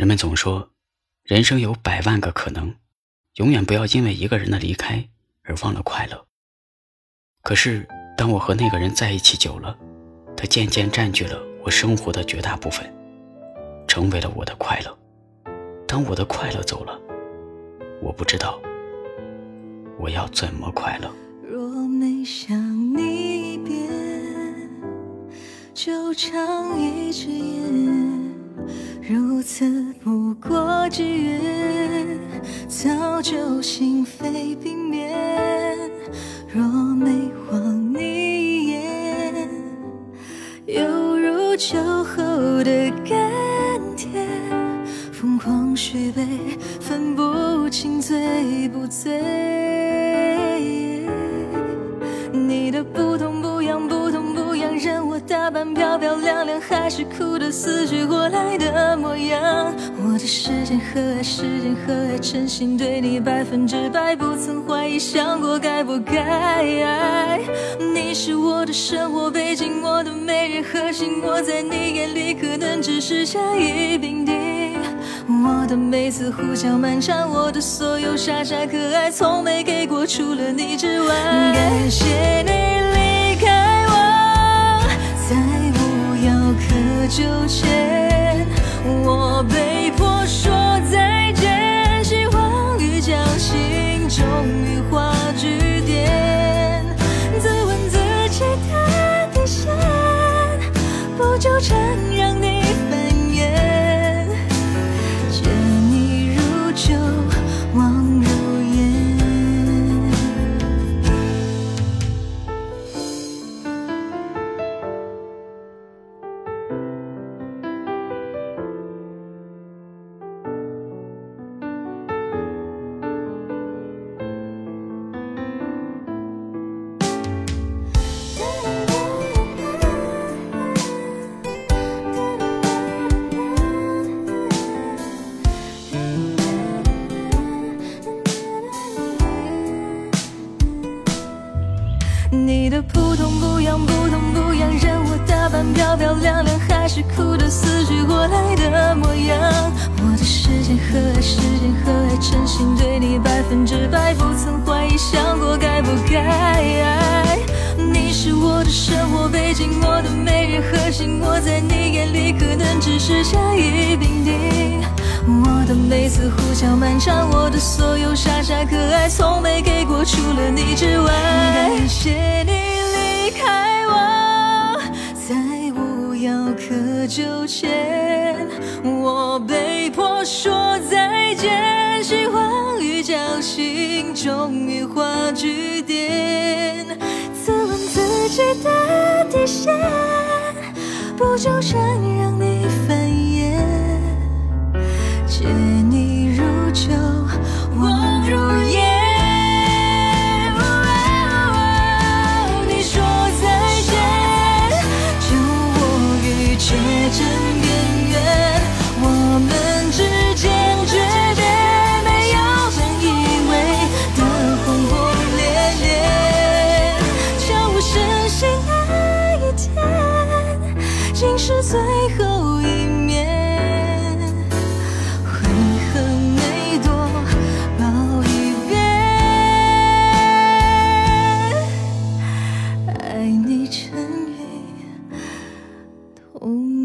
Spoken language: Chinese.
人们总说，人生有百万个可能，永远不要因为一个人的离开而忘了快乐。可是，当我和那个人在一起久了，他渐渐占据了我生活的绝大部分，成为了我的快乐。当我的快乐走了，我不知道我要怎么快乐。若没想你一遍，就长一支烟，如此早就心扉冰面。若没望你一眼，犹如酒后的甘甜，疯狂续杯，分不清醉不醉。你的不懂，任我打扮漂漂亮亮，还是哭得死去活来的模样。我的时间和爱，时间和爱，真心对你百分之百，不曾怀疑，想过该不该。你是我的生活背景，我的每日核心，我在你眼里可能只是甲乙丙丁。我的每次胡搅蛮缠，我的所有傻傻可爱，从没给过除了你之外。感谢你，再无药可救前，我被迫说再见，希望与侥幸终于化句点，自问自己的底线，不纠缠让你你的不痛不痒，不痛不痒，任我打扮漂漂亮亮，还是哭得死去活来的模样。我的时间和爱，时间和爱，真心对你百分之百，不曾怀疑，想过该不该。你是我的生活背景，我的每日核心，我在你眼里可能只是甲乙丙丁。我的每次胡搅蛮缠，我的所有傻傻可爱，从没给过除了你之外。感谢你离开我，再无药可纠缠，我被迫说再见，希望雨将心中羽化句点，自问自己的底线，不纠缠让你繁衍。携你如酒我如烟你说再见就我于指尖边缘我们之间诀别没有能以为的轰轰烈烈悄无声息那一天竟是最后我。